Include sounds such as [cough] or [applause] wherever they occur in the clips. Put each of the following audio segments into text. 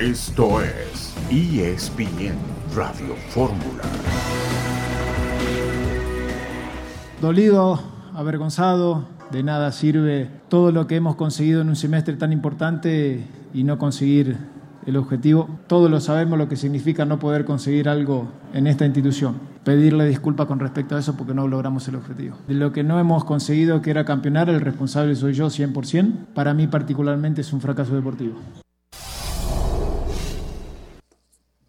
Esto es ESPN Radio Fórmula. Dolido, avergonzado, de nada sirve todo lo que hemos conseguido en un semestre tan importante y no conseguir el objetivo. Todos lo sabemos lo que significa no poder conseguir algo en esta institución. Pedirle disculpas con respecto a eso porque no logramos el objetivo. De lo que no hemos conseguido, que era campeonar, el responsable soy yo 100%. Para mí particularmente es un fracaso deportivo.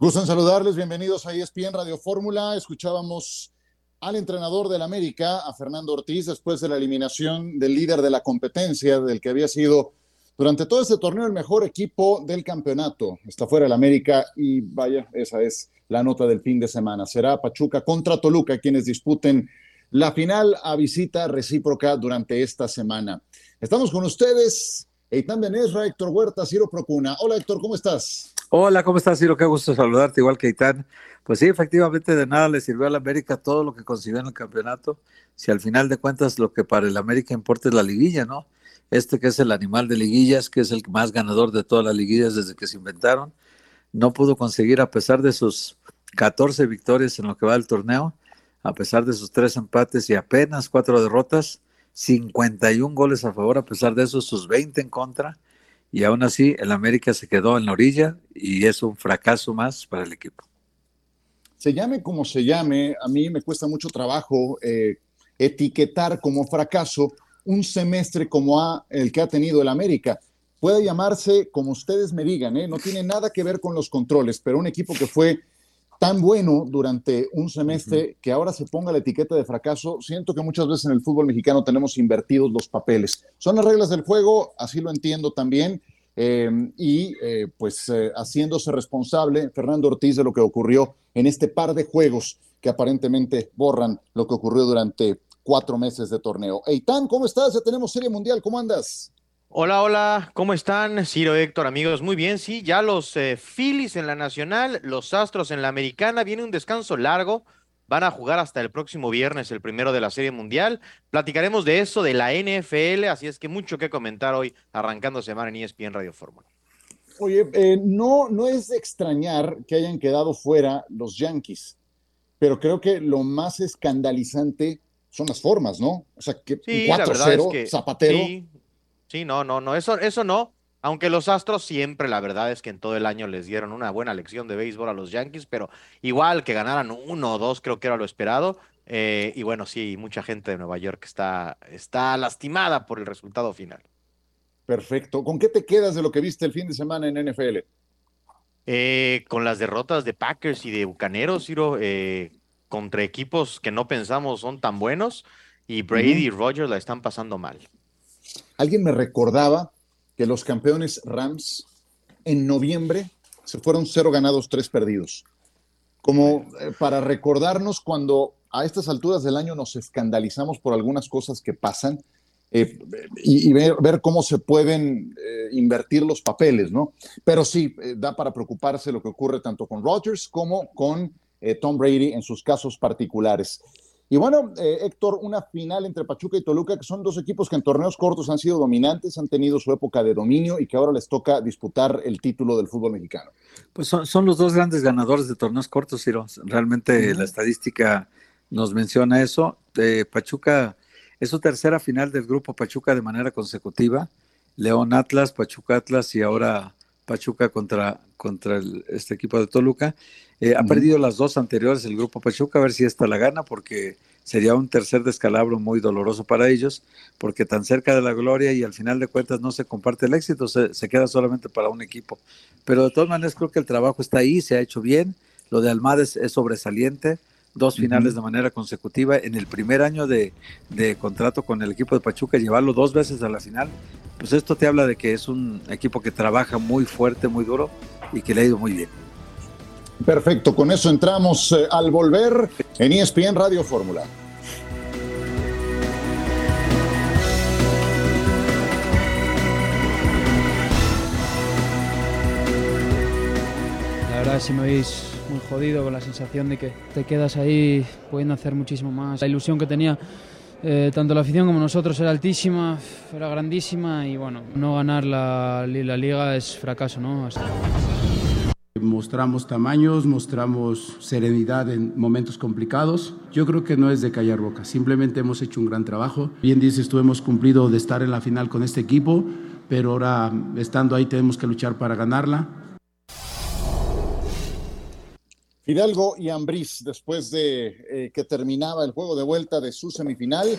En saludarles, bienvenidos a ESPN Radio Fórmula. Escuchábamos al entrenador del América, a Fernando Ortiz, después de la eliminación del líder de la competencia, del que había sido durante todo este torneo el mejor equipo del campeonato. Está fuera el América y vaya, esa es la nota del fin de semana. Será Pachuca contra Toluca quienes disputen la final a visita recíproca durante esta semana. Estamos con ustedes, Eitan Benesra, Héctor Huerta, Ciro Procuna. Hola Héctor, ¿cómo estás? Hola, ¿cómo estás, Ciro? Qué gusto saludarte, igual que Eitan. Pues sí, efectivamente de nada le sirvió al América todo lo que consiguió en el campeonato, si al final de cuentas lo que para el América importa es la liguilla, ¿no? Este que es el animal de liguillas, que es el más ganador de todas las liguillas desde que se inventaron, no pudo conseguir, a pesar de sus 14 victorias en lo que va del torneo, a pesar de sus tres empates y apenas cuatro derrotas, 51 goles a favor, a pesar de eso, sus 20 en contra, y aún así el América se quedó en la orilla y es un fracaso más para el equipo se llame como se llame, a mí me cuesta mucho trabajo eh, etiquetar como fracaso un semestre como el que ha tenido el América. Puede llamarse como ustedes me digan, ¿eh? no tiene nada que ver con los controles, pero un equipo que fue tan bueno durante un semestre que ahora se ponga la etiqueta de fracaso, siento que muchas veces en el fútbol mexicano tenemos invertidos los papeles. Son las reglas del juego, así lo entiendo también, Em, y eh, pues eh, haciéndose responsable Fernando Ortiz de lo que ocurrió en este par de juegos que aparentemente borran lo que ocurrió durante cuatro meses de torneo. Eitan, ¿cómo estás? Ya tenemos Serie Mundial, ¿cómo andas? Hola, hola, ¿cómo están? Ciro, Héctor, amigos, muy bien, sí, ya los eh, Phillies en la Nacional, los Astros en la Americana, viene un descanso largo, Van a jugar hasta el próximo viernes, el primero de la Serie Mundial. Platicaremos de eso, de la NFL, así es que mucho que comentar hoy, arrancando semana en ESPN Radio Fórmula. Oye, eh, no, no es de extrañar que hayan quedado fuera los Yankees, pero creo que lo más escandalizante son las formas, ¿no? O sea, que 4-0, Zapatero. Sí, sí, no, no, no, eso, eso no. Aunque los Astros siempre, la verdad es que en todo el año les dieron una buena lección de béisbol a los Yankees, pero igual que ganaran uno o dos, creo que era lo esperado. Eh, y bueno, sí, mucha gente de Nueva York está, está lastimada por el resultado final. Perfecto. ¿Con qué te quedas de lo que viste el fin de semana en NFL? Eh, con las derrotas de Packers y de Bucaneros, Ciro, eh, contra equipos que no pensamos son tan buenos, y Brady y Rogers la están pasando mal. Alguien me recordaba que los campeones Rams en noviembre se fueron cero ganados, tres perdidos. Como eh, para recordarnos cuando a estas alturas del año nos escandalizamos por algunas cosas que pasan eh, y, ver, cómo se pueden eh, invertir los papeles, ¿no? Pero sí, da para preocuparse lo que ocurre tanto con Rodgers como con Tom Brady en sus casos particulares. Y bueno, eh, Héctor, una final entre Pachuca y Toluca, que son dos equipos que en torneos cortos han sido dominantes, han tenido su época de dominio y que ahora les toca disputar el título del fútbol mexicano. Pues son, los dos grandes ganadores de torneos cortos, Ciro. Realmente la estadística nos menciona eso. Eh, Pachuca es su tercera final del grupo Pachuca de manera consecutiva. León Atlas, Pachuca Atlas y ahora Pachuca contra, contra este equipo de Toluca. Eh, ha perdido las dos anteriores el grupo Pachuca, a ver si esta la gana, porque sería un tercer descalabro muy doloroso para ellos, porque tan cerca de la gloria y al final de cuentas no se comparte el éxito, se, queda solamente para un equipo. Pero de todas maneras creo que el trabajo está ahí, se ha hecho bien, lo de Almada es, sobresaliente, dos finales de manera consecutiva en el primer año de, de, contrato con el equipo de Pachuca, llevarlo dos veces a la final, pues esto te habla de que es un equipo que trabaja muy fuerte, muy duro y que le ha ido muy bien. Perfecto, con eso entramos eh, al volver en ESPN Radio Fórmula. La verdad, si me veis muy jodido con la sensación de que te quedas ahí pudiendo hacer muchísimo más. La ilusión que tenía eh, tanto la afición como nosotros era altísima, era grandísima y bueno, no ganar la, la liga es fracaso, ¿no? Mostramos tamaños, mostramos serenidad en momentos complicados. Yo creo que no es de callar boca, simplemente hemos hecho un gran trabajo. Bien dices, tú hemos cumplido de estar en la final con este equipo, pero ahora estando ahí tenemos que luchar para ganarla. Fidalgo y Ambriz, después de eh, que terminaba el juego de vuelta de su semifinal,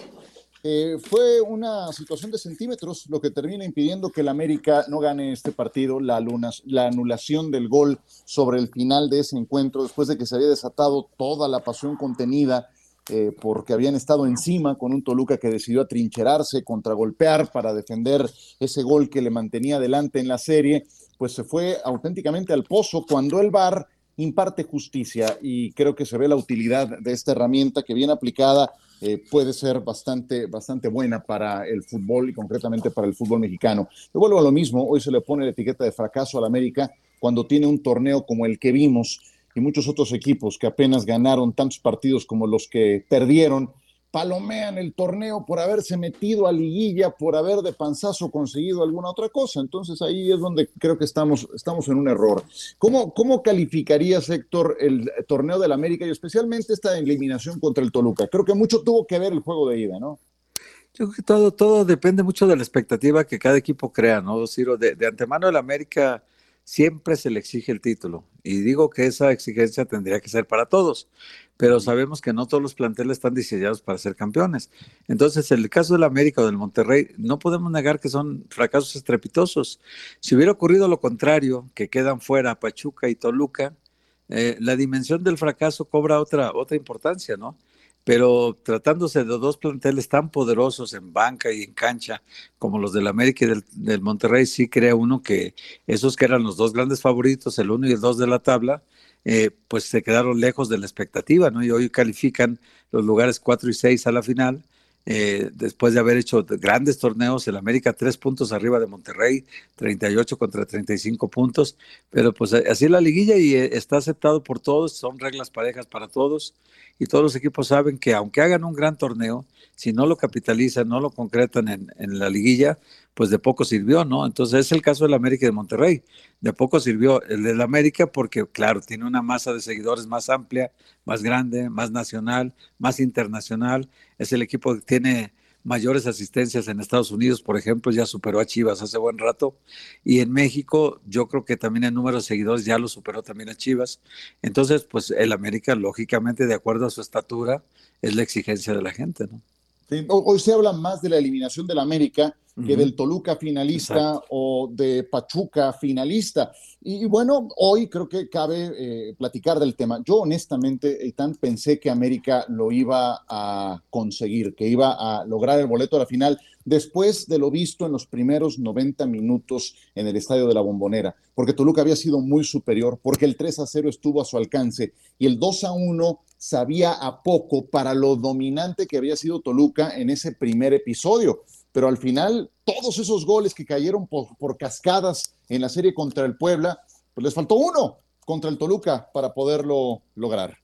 eh, fue una situación de centímetros lo que termina impidiendo que el América no gane este partido, la, la anulación del gol sobre el final de ese encuentro, después de que se había desatado toda la pasión contenida, eh, porque habían estado encima con un Toluca que decidió atrincherarse, contragolpear para defender ese gol que le mantenía adelante en la serie, pues se fue auténticamente al pozo cuando el VAR imparte justicia y creo que se ve la utilidad de esta herramienta que bien aplicada eh, puede ser bastante, bastante buena para el fútbol y concretamente para el fútbol mexicano. Yo vuelvo a lo mismo, hoy se le pone la etiqueta de fracaso al América cuando tiene un torneo como el que vimos y muchos otros equipos que apenas ganaron tantos partidos como los que perdieron palomean el torneo por haberse metido a liguilla, por haber de panzazo conseguido alguna otra cosa. Entonces ahí es donde creo que estamos, estamos en un error. ¿Cómo, ¿Cómo calificarías, Héctor, el torneo del América y especialmente esta eliminación contra el Toluca? Creo que mucho tuvo que ver el juego de ida, ¿no? Yo creo que todo, todo depende mucho de la expectativa que cada equipo crea, ¿no, Ciro? De, de antemano el América siempre se le exige el título. Y digo que esa exigencia tendría que ser para todos pero sabemos que no todos los planteles están diseñados para ser campeones. Entonces, en el caso del América o del Monterrey, no podemos negar que son fracasos estrepitosos. Si hubiera ocurrido lo contrario, que quedan fuera Pachuca y Toluca, eh, la dimensión del fracaso cobra otra, otra importancia, ¿no? Pero tratándose de dos planteles tan poderosos en banca y en cancha como los del América y del, del Monterrey, sí crea uno que esos que eran los dos grandes favoritos, el uno y el dos de la tabla, eh, pues se quedaron lejos de la expectativa, ¿no? Y hoy califican los lugares 4 y 6 a la final, eh, después de haber hecho grandes torneos, el América tres puntos arriba de Monterrey, 38 contra 35 puntos, pero pues así es la liguilla y eh, está aceptado por todos, son reglas parejas para todos y todos los equipos saben que aunque hagan un gran torneo, si no lo capitalizan, no lo concretan en, en la liguilla, pues de poco sirvió, ¿no? Entonces es el caso del América de Monterrey. De poco sirvió el del América porque, claro, tiene una masa de seguidores más amplia, más grande, más nacional, más internacional. Es el equipo que tiene mayores asistencias en Estados Unidos, por ejemplo, ya superó a Chivas hace buen rato. Y en México, yo creo que también el número de seguidores ya lo superó también a Chivas. Entonces, pues el América, lógicamente, de acuerdo a su estatura, es la exigencia de la gente, ¿no? hoy se habla más de la eliminación del América que del Toluca finalista o de Pachuca finalista. Y, bueno, hoy creo que cabe eh, platicar del tema. Yo honestamente, Eitan, pensé que América lo iba a conseguir, que iba a lograr el boleto a la final después de lo visto en los primeros 90 minutos en el estadio de la Bombonera, porque Toluca había sido muy superior, porque el 3 a 0 estuvo a su alcance y el 2 a 1 sabía a poco para lo dominante que había sido Toluca en ese primer episodio pero al final todos esos goles que cayeron por, cascadas en la serie contra el Puebla, pues les faltó uno contra el Toluca para poderlo lograr.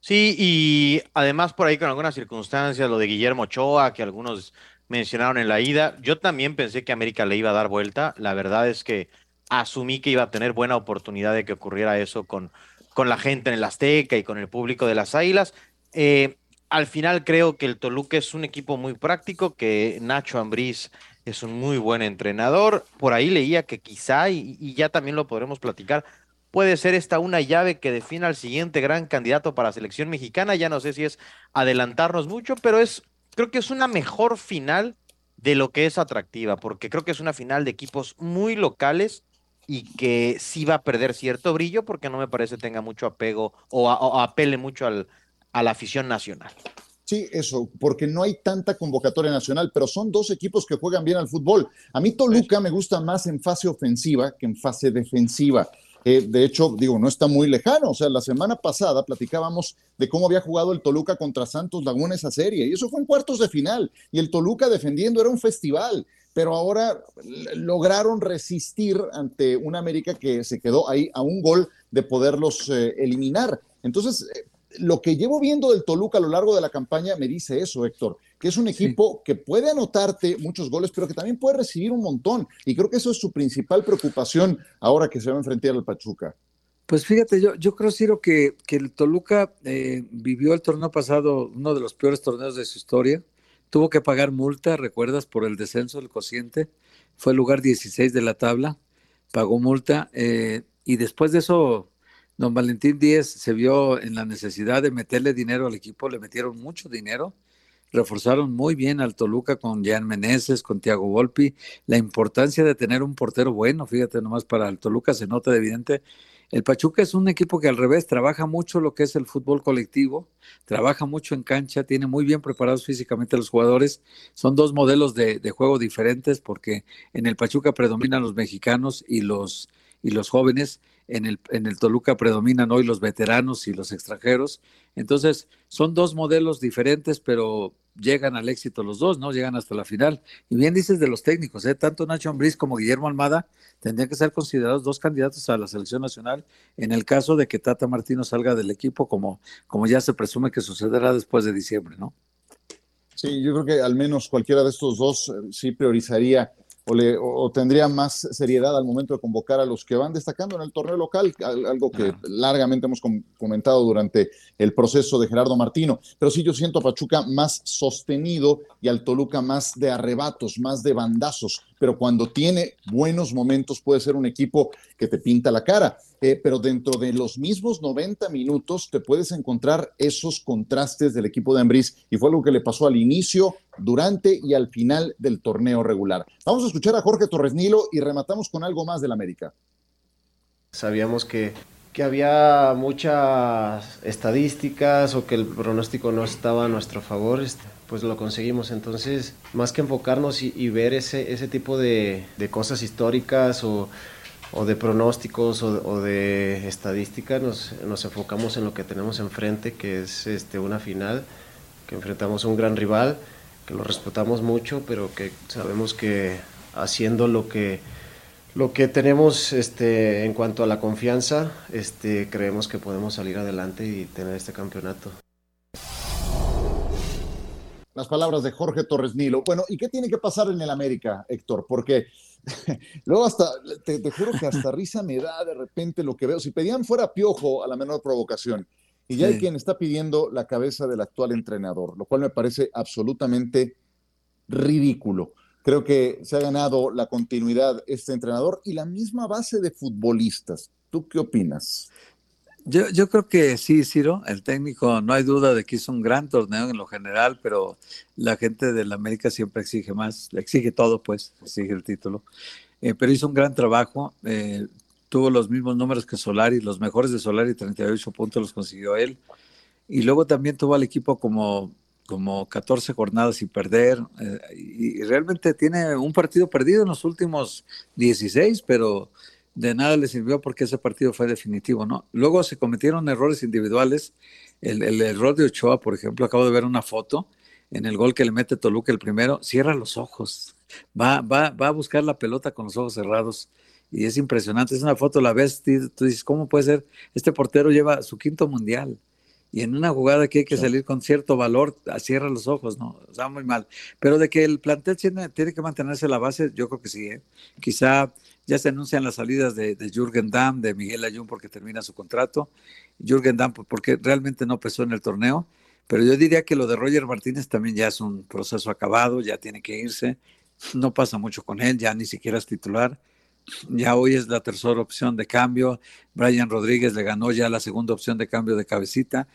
Sí, y además por ahí con algunas circunstancias, lo de Guillermo Ochoa, que algunos mencionaron en la ida, yo también pensé que América le iba a dar vuelta. La verdad es que asumí que iba a tener buena oportunidad de que ocurriera eso con, con la gente en el Azteca y con el público de las Águilas. Eh, al final creo que el Toluca es un equipo muy práctico, que Nacho Ambriz es un muy buen entrenador. Por ahí leía que quizá, y, ya también lo podremos platicar, puede ser esta una llave que defina al siguiente gran candidato para la selección mexicana. Ya no sé si es adelantarnos mucho, pero es, creo que es una mejor final de lo que es atractiva, porque creo que es una final de equipos muy locales y que sí va a perder cierto brillo porque no me parece tenga mucho apego o apele mucho al, a la afición nacional. Sí, eso, porque no hay tanta convocatoria nacional, pero son dos equipos que juegan bien al fútbol. A mí Toluca me gusta más en fase ofensiva que en fase defensiva. Eh, de hecho, digo, no está muy lejano. O sea, la semana pasada platicábamos de cómo había jugado el Toluca contra Santos Laguna esa serie, y eso fue en cuartos de final. Y el Toluca defendiendo era un festival, pero ahora lograron resistir ante una América que se quedó ahí a un gol de poderlos eh, eliminar. Entonces, eh, lo que llevo viendo del Toluca a lo largo de la campaña me dice eso, Héctor, que es un equipo que puede anotarte muchos goles, pero que también puede recibir un montón. Y creo que eso es su principal preocupación ahora que se va a enfrentar al Pachuca. Pues fíjate, yo, yo creo, Ciro, que, que el Toluca eh, vivió el torneo pasado uno de los peores torneos de su historia. Tuvo que pagar multa, recuerdas, por el descenso del cociente. Fue el lugar 16 de la tabla, pagó multa. Eh, y después de eso, don Valentín Díez se vio en la necesidad de meterle dinero al equipo, le metieron mucho dinero reforzaron muy bien al Toluca con Jan Meneses, con Tiago Volpi. La importancia de tener un portero bueno, fíjate nomás, para el Toluca se nota de evidente el Pachuca es un equipo que al revés trabaja mucho lo que es el fútbol colectivo, trabaja mucho en cancha, tiene muy bien preparados físicamente los jugadores. Son dos modelos de, juego diferentes porque en el Pachuca predominan los mexicanos y los, y los jóvenes, en el, en el Toluca predominan hoy los veteranos y los extranjeros. Entonces, son dos modelos diferentes, pero llegan al éxito los dos, ¿no? Llegan hasta la final. Y bien dices de los técnicos, ¿eh? Tanto Nacho Ambriz como Guillermo Almada tendrían que ser considerados dos candidatos a la selección nacional en el caso de que Tata Martino salga del equipo, como, como ya se presume que sucederá después de diciembre, ¿no? Sí, yo creo que al menos cualquiera de estos dos eh, sí priorizaría o, tendría más seriedad al momento de convocar a los que van destacando en el torneo local, algo que largamente hemos comentado durante el proceso de Gerardo Martino. Pero sí, yo siento a Pachuca más sostenido y al Toluca más de arrebatos, más de bandazos. Pero cuando tiene buenos momentos puede ser un equipo que te pinta la cara. Eh, pero dentro de los mismos 90 minutos te puedes encontrar esos contrastes del equipo de Ambriz y fue algo que le pasó al inicio, durante y al final del torneo regular. Vamos a escuchar a Jorge Torres Nilo y rematamos con algo más del América. Sabíamos que, que había muchas estadísticas o que el pronóstico no estaba a nuestro favor, este, pues lo conseguimos. Entonces, más que enfocarnos y, ver ese, ese tipo de, de cosas históricas o o de pronósticos o, de estadística, nos, nos, enfocamos en lo que tenemos enfrente, que es este, una final, que enfrentamos a un gran rival, que lo respetamos mucho, pero que sabemos que haciendo lo que, lo que tenemos este, en cuanto a la confianza, este, creemos que podemos salir adelante y tener este campeonato. Las palabras de Jorge Torres Nilo. Bueno, ¿y qué tiene que pasar en el América, Héctor? Porque [laughs] Luego hasta, te, juro que hasta risa me da de repente lo que veo. Si pedían fuera piojo a la menor provocación, y ya hay quien está pidiendo la cabeza del actual entrenador, lo cual me parece absolutamente ridículo. Creo que se ha ganado la continuidad este entrenador y la misma base de futbolistas. ¿Tú qué opinas? Yo, yo creo que sí, Ciro, el técnico, no hay duda de que hizo un gran torneo en lo general, pero la gente del América siempre exige más, le exige todo, pues, exige el título. Eh, pero hizo un gran trabajo, eh, tuvo los mismos números que Solari, los mejores de Solari, 38 puntos los consiguió él. Y luego también tuvo al equipo como, como 14 jornadas sin perder, eh, y realmente tiene un partido perdido en los últimos 16, pero de nada le sirvió porque ese partido fue definitivo, ¿no? Luego se cometieron errores individuales. El, error de Ochoa, por ejemplo, acabo de ver una foto en el gol que le mete Toluca el primero, cierra los ojos, va, va, va a buscar la pelota con los ojos cerrados y es impresionante. Es una foto, la ves, tú dices, ¿cómo puede ser? Este portero lleva su quinto mundial y en una jugada que hay que salir con cierto valor, cierra los ojos, ¿no? O sea, muy mal. Pero de que el plantel tiene, tiene que mantenerse la base, yo creo que sí, ¿eh? Quizá ya se anuncian las salidas de, Jürgen Damm, de Miguel Ayun porque termina su contrato. Jürgen Damm pues, porque realmente no pesó en el torneo. Pero yo diría que lo de Roger Martínez también ya es un proceso acabado, ya tiene que irse. No pasa mucho con él, ya ni siquiera es titular. Ya hoy es la tercera opción de cambio. Brian Rodríguez le ganó ya la segunda opción de cambio de cabecita.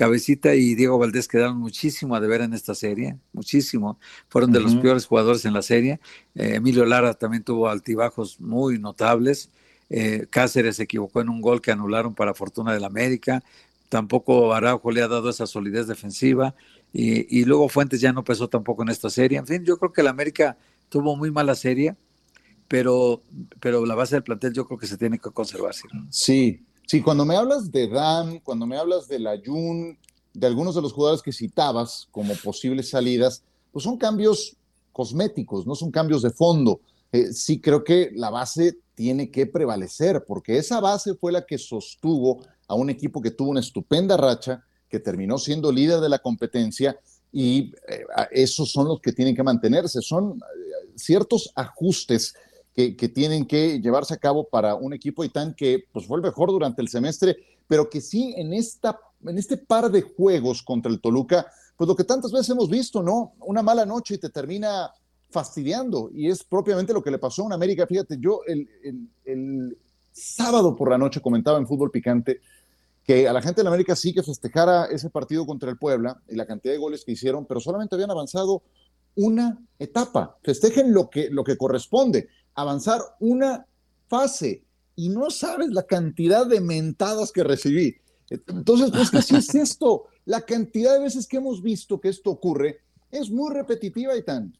Cabecita y Diego Valdés quedaron muchísimo a deber en esta serie, muchísimo. Fueron de los peores jugadores en la serie. Eh, Emilio Lara también tuvo altibajos muy notables. Eh, Cáceres se equivocó en un gol que anularon para fortuna del América. Tampoco Araujo le ha dado esa solidez defensiva. Y, luego Fuentes ya no pesó tampoco en esta serie. En fin, yo creo que el América tuvo muy mala serie, pero, pero la base del plantel yo creo que se tiene que conservar. Sí, Sí, cuando me hablas de Dan, cuando me hablas de la Jun, de algunos de los jugadores que citabas como posibles salidas, pues son cambios cosméticos, no son cambios de fondo. Eh, sí creo que la base tiene que prevalecer, porque esa base fue la que sostuvo a un equipo que tuvo una estupenda racha, que terminó siendo líder de la competencia y eh, esos son los que tienen que mantenerse. Son eh, ciertos ajustes que, tienen que llevarse a cabo para un equipo tan que pues, fue el mejor durante el semestre, pero que sí en, esta, en este par de juegos contra el Toluca, pues lo que tantas veces hemos visto, ¿no? Una mala noche y te termina fastidiando y es propiamente lo que le pasó a un América. Fíjate, yo el, el sábado por la noche comentaba en Fútbol Picante que a la gente de América sí que festejara ese partido contra el Puebla y la cantidad de goles que hicieron, pero solamente habían avanzado una etapa. Festejen lo que, lo que corresponde, avanzar una fase. Y no sabes la cantidad de mentadas que recibí. Entonces, pues que es [laughs] esto. La cantidad de veces que hemos visto que esto ocurre es muy repetitiva y tan.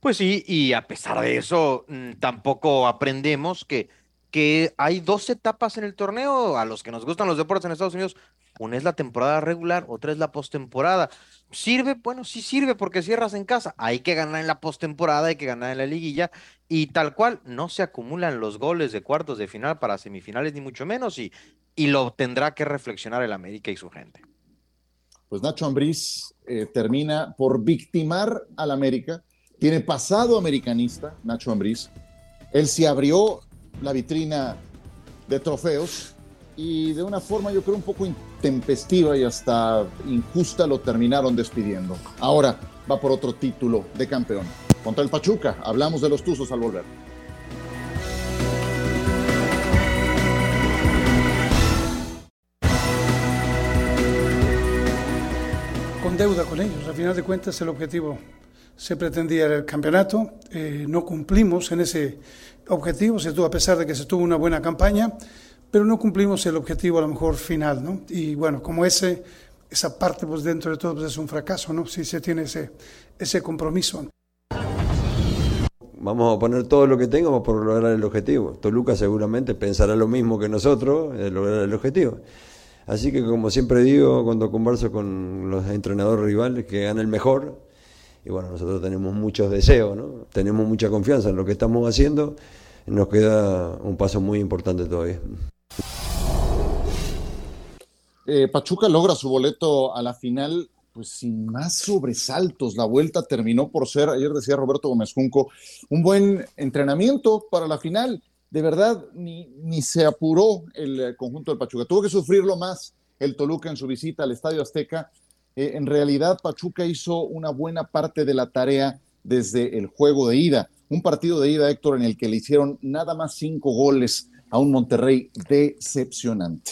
Pues sí, y a pesar de eso, mm, tampoco aprendemos que que hay dos etapas en el torneo a los que nos gustan los deportes en Estados Unidos. Una es la temporada regular, otra es la postemporada. ¿Sirve? Bueno, sí sirve porque cierras en casa. Hay que ganar en la postemporada, hay que ganar en la liguilla. Y tal cual, no se acumulan los goles de cuartos de final para semifinales, ni mucho menos. Y, y lo tendrá que reflexionar el América y su gente. Pues Nacho Ambriz eh, termina por victimar al América. Tiene pasado americanista, Nacho Ambriz. Él se abrió la vitrina de trofeos y de una forma yo creo un poco intempestiva y hasta injusta lo terminaron despidiendo. Ahora va por otro título de campeón. Contra el Pachuca, hablamos de los Tuzos al volver. Con deuda con ellos, al final de cuentas el objetivo se pretendía el campeonato, eh, no cumplimos en ese objetivo, se tuvo, a pesar de que se tuvo una buena campaña, pero no cumplimos el objetivo a lo mejor final, ¿no? Y bueno, como ese, esa parte pues dentro de todo pues, es un fracaso, ¿no? Si se tiene ese, ese compromiso. Vamos a poner todo lo que tengamos por lograr el objetivo. Toluca seguramente pensará lo mismo que nosotros, en lograr el objetivo. Así que como siempre digo cuando converso con los entrenadores rivales, que gane el mejor, y bueno, nosotros tenemos muchos deseos, ¿no? tenemos mucha confianza en lo que estamos haciendo, nos queda un paso muy importante todavía. Eh, Pachuca logra su boleto a la final, pues sin más sobresaltos. La vuelta terminó por ser, ayer decía Roberto Gómez Junco, un buen entrenamiento para la final. De verdad, ni, ni se apuró el conjunto del Pachuca. Tuvo que sufrirlo más el Toluca en su visita al Estadio Azteca eh, en realidad Pachuca hizo una buena parte de la tarea desde el juego de ida. Un partido de ida, Héctor, en el que le hicieron nada más cinco goles a un Monterrey decepcionante.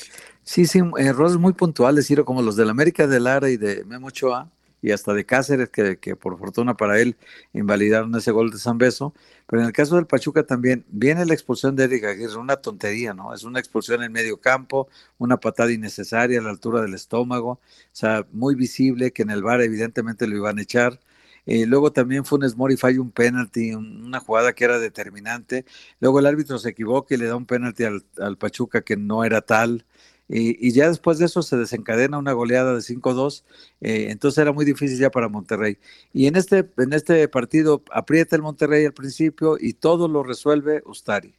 Sí, sí, errores muy puntuales, Ciro, como los del América de Lara y de Memo Ochoa, y hasta de Cáceres, que, que, por fortuna para él invalidaron ese gol de San Beso. Pero en el caso del Pachuca también viene la expulsión de Eric Aguirre, una tontería, ¿no? Es una expulsión en medio campo, una patada innecesaria a la altura del estómago, o sea, muy visible que en el bar evidentemente lo iban a echar. Eh, luego también Funes Mori falla un penalti, una jugada que era determinante. Luego el árbitro se equivoca y le da un penalti al, al Pachuca que no era tal. Y, ya después de eso se desencadena una goleada de 5-2, eh, entonces era muy difícil ya para Monterrey. Y en este, en este partido aprieta el Monterrey al principio y todo lo resuelve Ustari.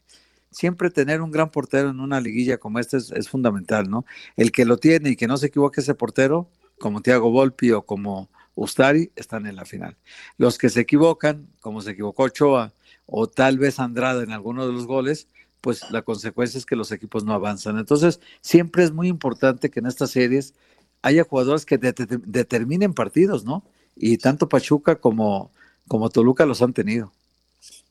Siempre tener un gran portero en una liguilla como esta es, fundamental, ¿no? El que lo tiene y que no se equivoque ese portero, como Thiago Volpi o como Ustari, están en la final. Los que se equivocan, como se equivocó Ochoa o tal vez Andrada en alguno de los goles, pues la consecuencia es que los equipos no avanzan. Entonces, siempre es muy importante que en estas series haya jugadores que determinen partidos, ¿no? Y tanto Pachuca como, como Toluca los han tenido.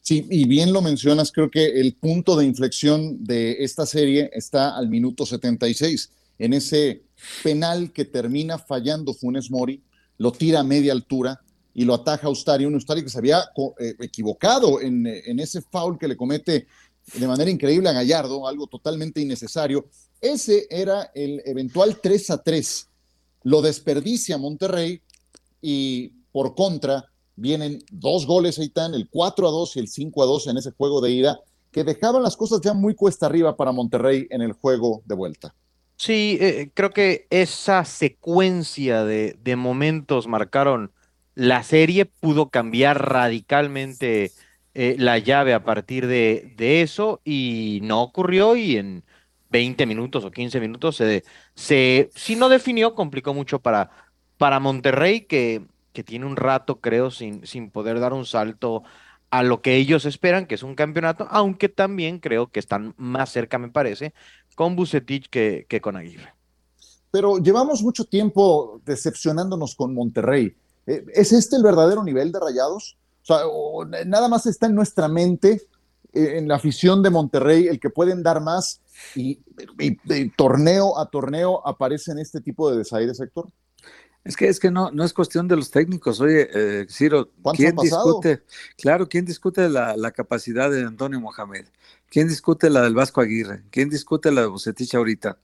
Sí, y bien lo mencionas, creo que el punto de inflexión de esta serie está al minuto 76, en ese penal que termina fallando Funes Mori, lo tira a media altura y lo ataja Ustari, un Ustari que se había eh, equivocado en, en, ese foul que le comete de manera increíble a Gallardo, algo totalmente innecesario. Ese era el eventual 3 a 3. Lo desperdicia Monterrey y por contra vienen dos goles, Aitán, el 4 a 2 y el 5 a 2 en ese juego de ida, que dejaban las cosas ya muy cuesta arriba para Monterrey en el juego de vuelta. Sí, eh, creo que esa secuencia de, de momentos marcaron la serie, pudo cambiar radicalmente eh, la llave a partir de, eso y no ocurrió y en 20 minutos o 15 minutos, se, se si no definió, complicó mucho para, para Monterrey, que, que tiene un rato, creo, sin, sin poder dar un salto a lo que ellos esperan, que es un campeonato, aunque también creo que están más cerca, me parece, con Bucetich que, que con Aguirre. Pero llevamos mucho tiempo decepcionándonos con Monterrey. Eh, ¿Es este el verdadero nivel de Rayados? O sea, nada más está en nuestra mente, eh, en la afición de Monterrey, el que pueden dar más y, torneo a torneo aparecen este tipo de desaires, sector. Es que es que no, no es cuestión de los técnicos. Oye, eh, Ciro, ¿quién discute? Claro, ¿quién discute la, la, capacidad de Antonio Mohamed? ¿Quién discute la del Vasco Aguirre? ¿Quién discute la de Bucetich ahorita?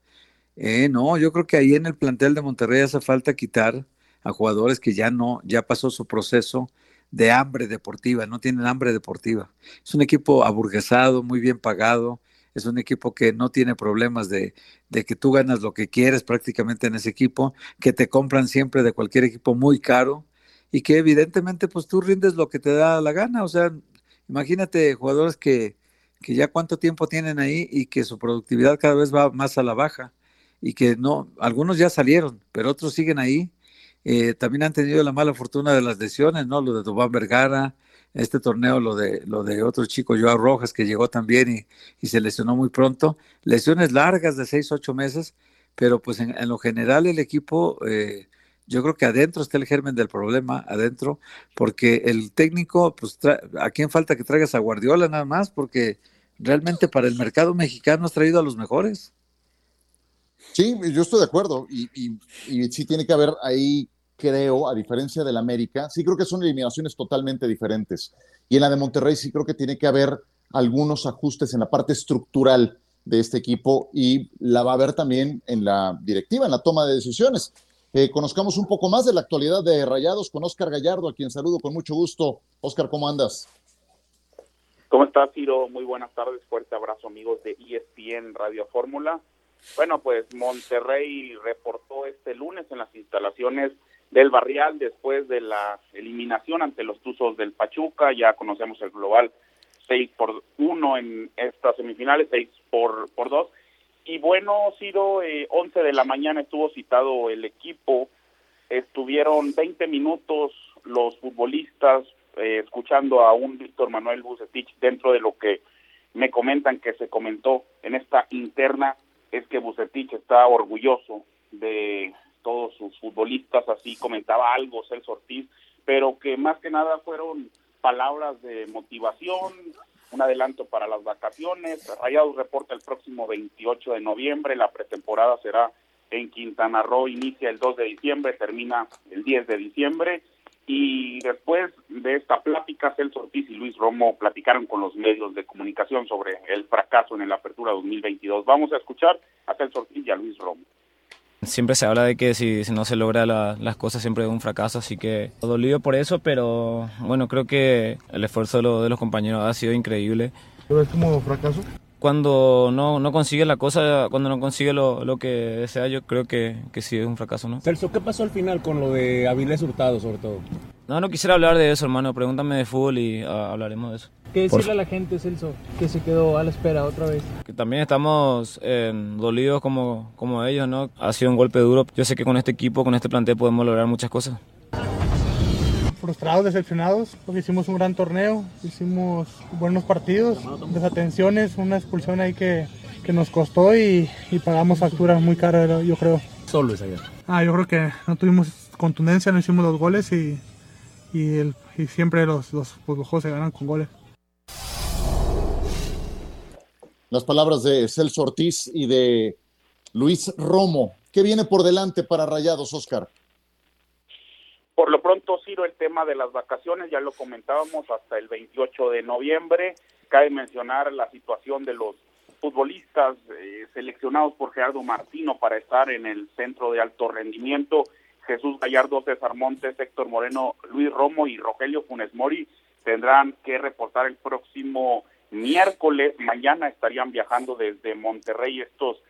Eh, no, yo creo que ahí en el plantel de Monterrey hace falta quitar a jugadores que ya no, ya pasó su proceso de hambre deportiva, no tienen hambre deportiva. Es un equipo aburguesado, muy bien pagado, es un equipo que no tiene problemas de, de, que tú ganas lo que quieres prácticamente en ese equipo, que te compran siempre de cualquier equipo muy caro y que evidentemente pues tú rindes lo que te da la gana. O sea, imagínate jugadores que, que ya cuánto tiempo tienen ahí y que su productividad cada vez va más a la baja y que no, algunos ya salieron, pero otros siguen ahí. Eh, también han tenido la mala fortuna de las lesiones, ¿no? Lo de Dubán Vergara, este torneo lo de, lo de otro chico, Joao Rojas, que llegó también y, se lesionó muy pronto. Lesiones largas de seis, ocho meses, pero pues en, lo general el equipo, eh, yo creo que adentro está el germen del problema, adentro, porque el técnico, pues a quién falta que traigas a Guardiola nada más, porque realmente para el mercado mexicano has traído a los mejores. Sí, yo estoy de acuerdo y, y sí tiene que haber ahí creo, a diferencia del América, sí creo que son eliminaciones totalmente diferentes. Y en la de Monterrey sí creo que tiene que haber algunos ajustes en la parte estructural de este equipo y la va a haber también en la directiva, en la toma de decisiones. Eh, conozcamos un poco más de la actualidad de Rayados con Oscar Gallardo, a quien saludo con mucho gusto. Oscar, ¿cómo andas? ¿Cómo estás, Ciro? Muy buenas tardes. Fuerte abrazo, amigos de ESPN Radio Fórmula. Bueno, pues Monterrey reportó este lunes en las instalaciones del Barrial después de la eliminación ante los Tuzos del Pachuca. Ya conocemos el global 6 por 1 en estas semifinales, 6 por, por 2. Y bueno, Ciro, eh, 11 de la mañana estuvo citado el equipo. Estuvieron 20 minutos los futbolistas eh, escuchando a un Víctor Manuel Bucetich dentro de lo que me comentan que se comentó en esta interna es que Bucetich está orgulloso de todos sus futbolistas, así comentaba algo Celso Ortiz, pero que más que nada fueron palabras de motivación, un adelanto para las vacaciones. Rayados reporta el próximo 28 de noviembre, la pretemporada será en Quintana Roo, inicia el 2 de diciembre, termina el 10 de diciembre. Y después de esta plática, Celso Ortiz y Luis Romo platicaron con los medios de comunicación sobre el fracaso en la apertura 2022. Vamos a escuchar a Celso Ortiz y a Luis Romo. Siempre se habla de que si, no se logra las cosas siempre es un fracaso, así que dolido por eso, pero bueno, creo que el esfuerzo de, los compañeros ha sido increíble. ¿Lo ves como fracaso? Cuando no, no consigue la cosa, cuando no consigue lo, lo que desea, yo creo que, que, sí es un fracaso, ¿no? Celso, ¿qué pasó al final con lo de Avilés Hurtado, sobre todo? No, no quisiera hablar de eso, hermano. Pregúntame de fútbol y ah, hablaremos de eso. ¿Qué decirle a la gente, Celso, que se quedó a la espera otra vez? Que también estamos eh, dolidos como, como ellos, ¿no? Ha sido un golpe duro. Yo sé que con este equipo, con este plantel podemos lograr muchas cosas. Frustrados, decepcionados, porque hicimos un gran torneo, hicimos buenos partidos, desatenciones, una expulsión ahí que, que nos costó y, y, pagamos facturas muy caras, yo creo. Solo esa guerra. Ah, yo creo que no tuvimos contundencia, no hicimos los goles y, y, el, y siempre los, los, los juegos se ganan con goles. las palabras de Celso Ortiz y de Luis Romo. ¿Qué viene por delante para Rayados, Oscar? Por lo pronto, Ciro, el tema de las vacaciones, ya lo comentábamos hasta el 28 de noviembre. Cabe mencionar la situación de los futbolistas eh, seleccionados por Gerardo Martino para estar en el centro de alto rendimiento. Jesús Gallardo, César Montes, Héctor Moreno, Luis Romo y Rogelio Funes Mori tendrán que reportar el próximo miércoles, mañana estarían viajando desde Monterrey estos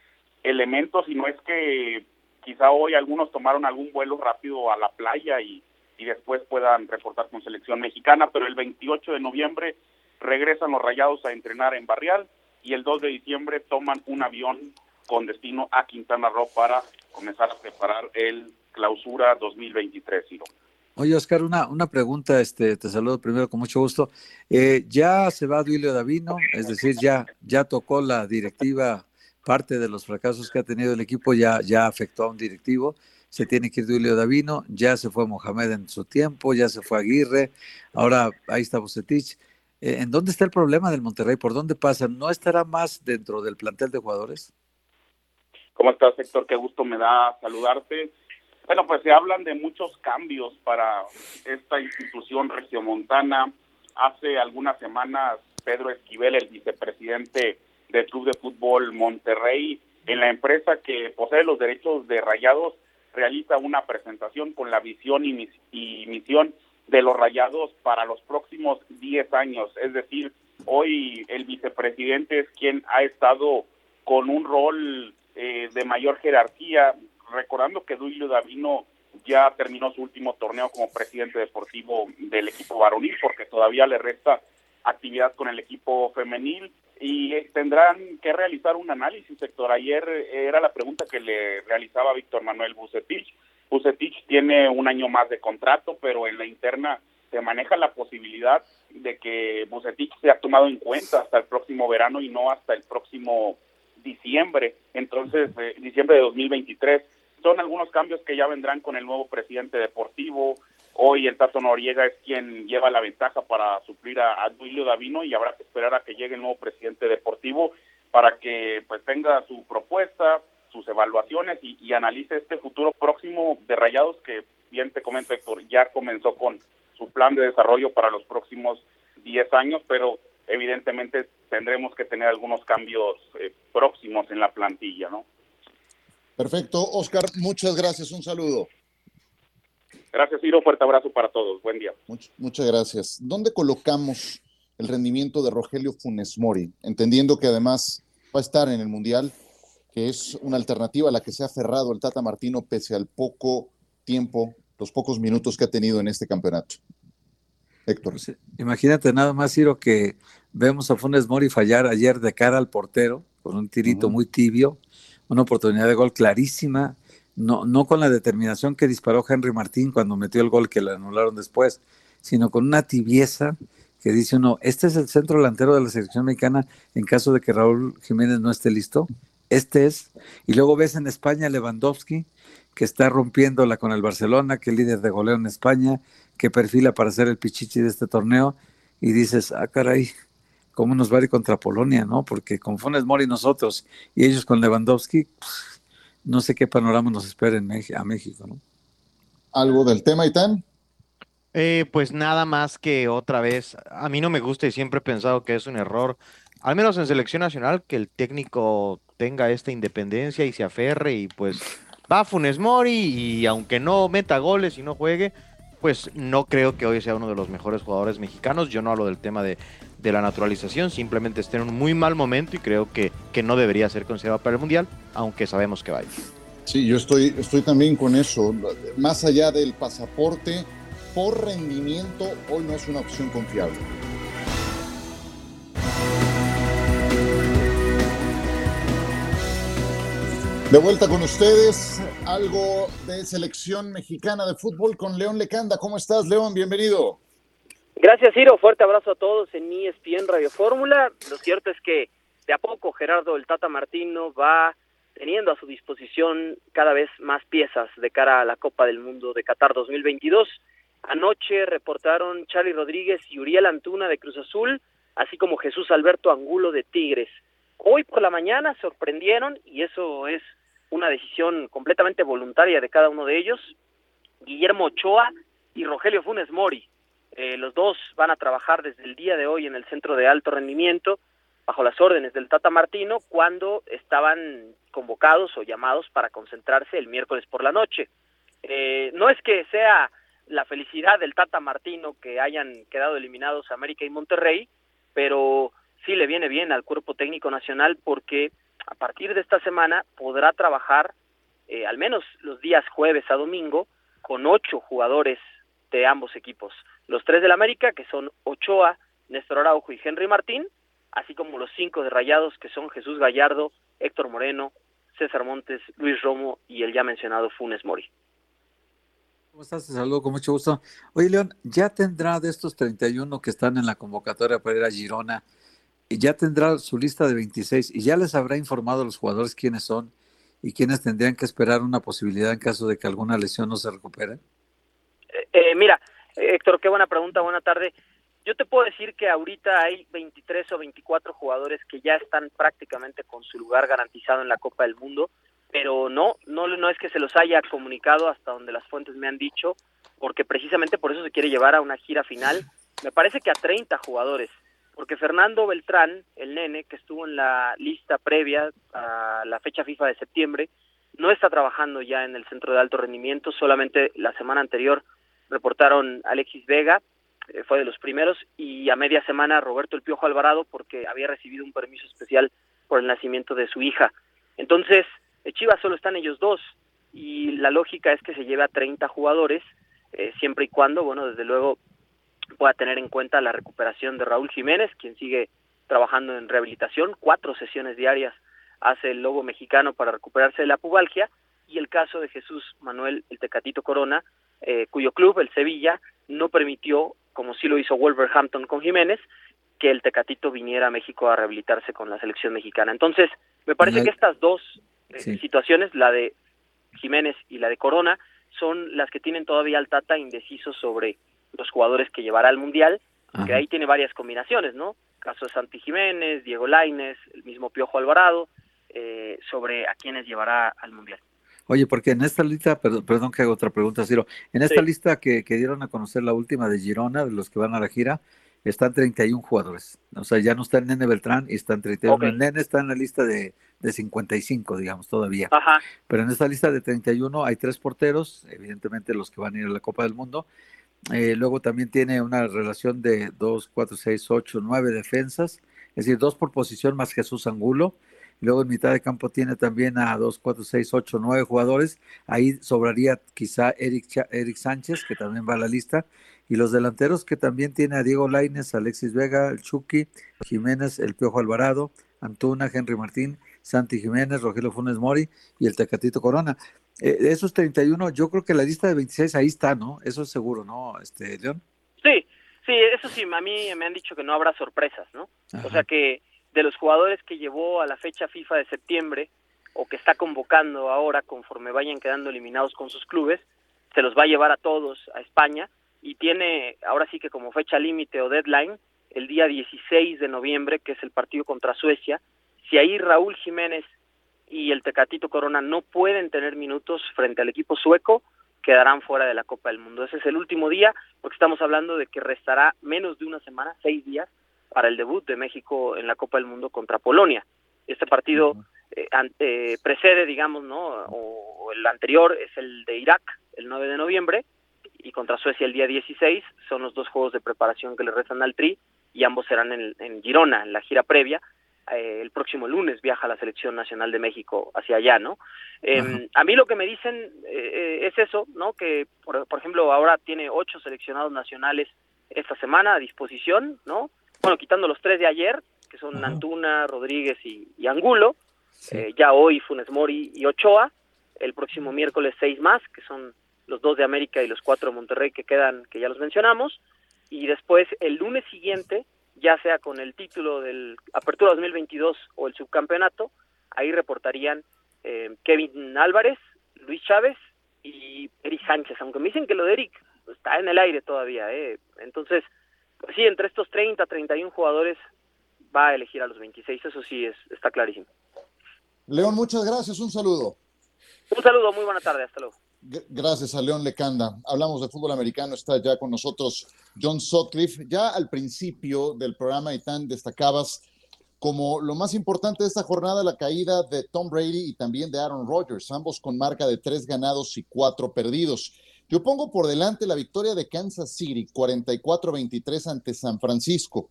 elementos y no es que quizá hoy algunos tomaron algún vuelo rápido a la playa y, y después puedan reportar con selección mexicana, pero el 28 de noviembre regresan los rayados a entrenar en Barrial y el 2 de diciembre toman un avión con destino a Quintana Roo para comenzar a preparar el clausura 2023, Ciro. Oye, Oscar, una, una pregunta, este, te saludo primero con mucho gusto. Eh, ya se va Duilio Davino, es decir, ya, ya tocó la directiva, parte de los fracasos que ha tenido el equipo ya, ya afectó a un directivo, se tiene que ir Duilio Davino, ya se fue Mohamed en su tiempo, ya se fue Aguirre, ahora ahí está Bucetich. Eh, ¿En dónde está el problema del Monterrey? ¿Por dónde pasa? ¿No estará más dentro del plantel de jugadores? ¿Cómo estás, Héctor? Qué gusto me da saludarte. Bueno, pues se hablan de muchos cambios para esta institución regiomontana. Hace algunas semanas, Pedro Esquivel, el vicepresidente del Club de Fútbol Monterrey, en la empresa que posee los derechos de Rayados, realiza una presentación con la visión y, misión de los Rayados para los próximos 10 años. Es decir, hoy el vicepresidente es quien ha estado con un rol eh, de mayor jerarquía recordando que Duilio Davino ya terminó su último torneo como presidente deportivo del equipo varonil porque todavía le resta actividad con el equipo femenil y eh, tendrán que realizar un análisis, sector. Ayer eh, era la pregunta que le realizaba Víctor Manuel Bucetich. Bucetich tiene un año más de contrato, pero en la interna se maneja la posibilidad de que Bucetich sea tomado en cuenta hasta el próximo verano y no hasta el próximo diciembre, entonces eh, diciembre de 2023 son algunos cambios que ya vendrán con el nuevo presidente deportivo. Hoy el Tato Noriega es quien lleva la ventaja para suplir a, Duilio Davino y habrá que esperar a que llegue el nuevo presidente deportivo para que pues tenga su propuesta, sus evaluaciones y, analice este futuro próximo de Rayados que bien te comento Héctor, ya comenzó con su plan de desarrollo para los próximos 10 años, pero evidentemente tendremos que tener algunos cambios eh, próximos en la plantilla, ¿no? Perfecto. Oscar, muchas gracias. Un saludo. Gracias, Ciro. Fuerte abrazo para todos. Buen día. muchas gracias. ¿Dónde colocamos el rendimiento de Rogelio Funes Mori? Entendiendo que además va a estar en el Mundial, que es una alternativa a la que se ha aferrado el Tata Martino pese al poco tiempo, los pocos minutos que ha tenido en este campeonato. Héctor. Pues, imagínate nada más, Ciro, que vemos a Funes Mori fallar ayer de cara al portero con un tirito muy tibio una oportunidad de gol clarísima, no, no con la determinación que disparó Henry Martín cuando metió el gol que le anularon después, sino con una tibieza que dice uno, este es el centro delantero de la selección mexicana en caso de que Raúl Jiménez no esté listo. Este es. Y luego ves en España Lewandowski, que está rompiéndola con el Barcelona, que líder de goleo en España, que perfila para ser el pichichi de este torneo. Y dices, ah, caray, cómo nos va a ir contra Polonia, ¿no? Porque con Funes Mori nosotros y ellos con Lewandowski, pues, no sé qué panorama nos espera en a México, ¿no? ¿Algo del tema, Itán? Eh, pues nada más que otra vez, a mí no me gusta y siempre he pensado que es un error, al menos en selección nacional, que el técnico tenga esta independencia y se aferre y pues va Funes Mori y aunque no meta goles y no juegue, pues no creo que hoy sea uno de los mejores jugadores mexicanos. Yo no hablo del tema de, de la naturalización, simplemente está en un muy mal momento y creo que, que no debería ser considerado para el Mundial, aunque sabemos que va a ir. Sí, yo estoy, estoy también con eso. Más allá del pasaporte, por rendimiento, hoy no es una opción confiable. De vuelta con ustedes, algo de selección mexicana de fútbol con León Lecanda. ¿Cómo estás, León? Bienvenido. Gracias, Ciro. Fuerte abrazo a todos en ESPN Radio Fórmula. Lo cierto es que de a poco Gerardo el Tata Martino va teniendo a su disposición cada vez más piezas de cara a la Copa del Mundo de Qatar 2022. Anoche reportaron Charlie Rodríguez y Uriel Antuna de Cruz Azul, así como Jesús Alberto Angulo de Tigres. Hoy por la mañana sorprendieron, y eso es una decisión completamente voluntaria de cada uno de ellos, Guillermo Ochoa y Rogelio Funes Mori. Eh, los dos van a trabajar desde el día de hoy en el centro de alto rendimiento bajo las órdenes del Tata Martino cuando estaban convocados o llamados para concentrarse el miércoles por la noche. Eh, no es que sea la felicidad del Tata Martino que hayan quedado eliminados América y Monterrey, pero sí le viene bien al cuerpo técnico nacional porque a partir de esta semana podrá trabajar eh, al menos los días jueves a domingo con ocho jugadores de ambos equipos los tres del América, que son Ochoa, Néstor Araujo y Henry Martín, así como los cinco de Rayados, que son Jesús Gallardo, Héctor Moreno, César Montes, Luis Romo y el ya mencionado Funes Mori. ¿Cómo estás? Te saludo con mucho gusto. Oye, León, ¿ya tendrá de estos 31 que están en la convocatoria para ir a Girona, y ya tendrá su lista de 26 y ya les habrá informado a los jugadores quiénes son y quiénes tendrían que esperar una posibilidad en caso de que alguna lesión no se recupere? Eh, eh, mira, Héctor, qué buena pregunta, buena tarde. Yo te puedo decir que ahorita hay 23 o 24 jugadores que ya están prácticamente con su lugar garantizado en la Copa del Mundo pero no, no, no es que se los haya comunicado hasta donde las fuentes me han dicho, porque precisamente por eso se quiere llevar a una gira final, me parece que a 30 jugadores, porque Fernando Beltrán, el nene, que estuvo en la lista previa a la fecha FIFA de septiembre, no está trabajando ya en el centro de alto rendimiento, solamente la semana anterior reportaron Alexis Vega, eh, fue de los primeros, y a media semana Roberto El Piojo Alvarado, porque había recibido un permiso especial por el nacimiento de su hija. Entonces, Chivas solo están ellos dos y la lógica es que se lleve a 30 jugadores, eh, siempre y cuando, bueno, desde luego pueda tener en cuenta la recuperación de Raúl Jiménez, quien sigue trabajando en rehabilitación, cuatro sesiones diarias hace el Lobo mexicano para recuperarse de la pubalgia, y el caso de Jesús Manuel el Tecatito Corona, eh, cuyo club, el Sevilla, no permitió, como sí lo hizo Wolverhampton con Jiménez, que el Tecatito viniera a México a rehabilitarse con la selección mexicana. Entonces, me parece que estas dos eh, situaciones, la de Jiménez y la de Corona, son las que tienen todavía al Tata indeciso sobre los jugadores que llevará al Mundial, que ahí tiene varias combinaciones, ¿no? Caso de Santi Jiménez, Diego Laines, el mismo Piojo Alvarado, eh, sobre a quienes llevará al Mundial. Oye, porque en esta lista, perdón, que hago otra pregunta, Ciro, en esta lista que, que, dieron a conocer la última de Girona, de los que van a la gira, están 31 jugadores. O sea, ya no está el Nene Beltrán y están 31. El Nene está en la lista de, de 55, digamos, todavía. Ajá. Pero en esta lista de 31 hay tres porteros, evidentemente los que van a ir a la Copa del Mundo. Eh, luego también tiene una relación de 2, 4, 6, 8, 9 defensas, es decir, dos por posición más Jesús Angulo. Luego en mitad de campo tiene también a 2, 4, 6, 8, 9 jugadores. Ahí sobraría quizá Eric, Eric Sánchez, que también va a la lista. Y los delanteros que también tiene a Diego Laines, Alexis Vega, el Chucky, Jiménez, el Piojo Alvarado, Antuna, Henry Martín, Santi Jiménez, Rogelio Funes Mori y el Tecatito Corona. Eh, esos 31, yo creo que la lista de 26 ahí está, ¿no? Eso es seguro, ¿no, este León? Sí, sí, eso sí, a mí me han dicho que no habrá sorpresas, ¿no? O sea que de los jugadores que llevó a la fecha FIFA de septiembre o que está convocando ahora conforme vayan quedando eliminados con sus clubes, se los va a llevar a todos a España y tiene ahora sí que como fecha límite o deadline el día 16 de noviembre, que es el partido contra Suecia. Si ahí Raúl Jiménez y el Tecatito Corona no pueden tener minutos frente al equipo sueco, quedarán fuera de la Copa del Mundo. Ese es el último día, porque estamos hablando de que restará menos de una semana, seis días, para el debut de México en la Copa del Mundo contra Polonia. Este partido eh, precede, digamos, ¿no? o el anterior es el de Irak, el 9 de noviembre, y contra Suecia el día 16. Son los dos juegos de preparación que le restan al Tri y ambos serán en, Girona, en la gira previa. Eh, el próximo lunes viaja la selección nacional de México hacia allá, ¿no? Em, a mí lo que me dicen eh, es eso, ¿no? Que, por, ejemplo, ahora tiene ocho seleccionados nacionales esta semana a disposición, ¿no? Bueno, quitando los tres de ayer, que son Antuna, Rodríguez y, Angulo, eh, ya hoy Funes Mori y Ochoa, el próximo miércoles seis más, que son los dos de América y los cuatro de Monterrey que quedan, que ya los mencionamos, y después el lunes siguiente, ya sea con el título del Apertura 2022 o el subcampeonato, ahí reportarían eh, Kevin Álvarez, Luis Chávez y Eric Sánchez, aunque me dicen que lo de Eric está en el aire todavía, ¿eh? entonces, pues sí, entre estos 30, 31 jugadores va a elegir a los 26, eso sí es, está clarísimo. León, muchas gracias, un saludo. Un saludo, muy buena tarde, hasta luego. Gracias a León Lecanda. Hablamos de fútbol americano, está ya con nosotros John Sutcliffe. Ya al principio del programa, y tan destacabas como lo más importante de esta jornada, la caída de Tom Brady y también de Aaron Rodgers, ambos con marca de tres ganados y cuatro perdidos. Yo pongo por delante la victoria de Kansas City, 44-23 ante San Francisco,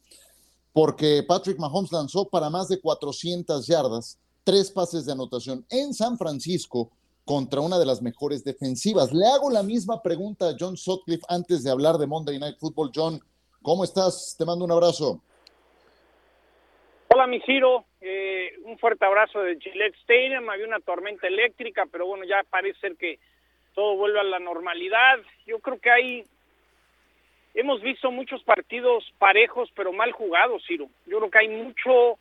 porque Patrick Mahomes lanzó para más de 400 yardas, tres pases de anotación en San Francisco contra una de las mejores defensivas. Le hago la misma pregunta a John Sutcliffe antes de hablar de Monday Night Football. John, ¿cómo estás? Te mando un abrazo. Hola, mi Ciro. Eh, un fuerte abrazo de Gillette Stadium. Había una tormenta eléctrica, pero bueno, ya parece ser que todo vuelve a la normalidad. Yo creo que hay... Hemos visto muchos partidos parejos, pero mal jugados, Ciro. Yo creo que hay mucho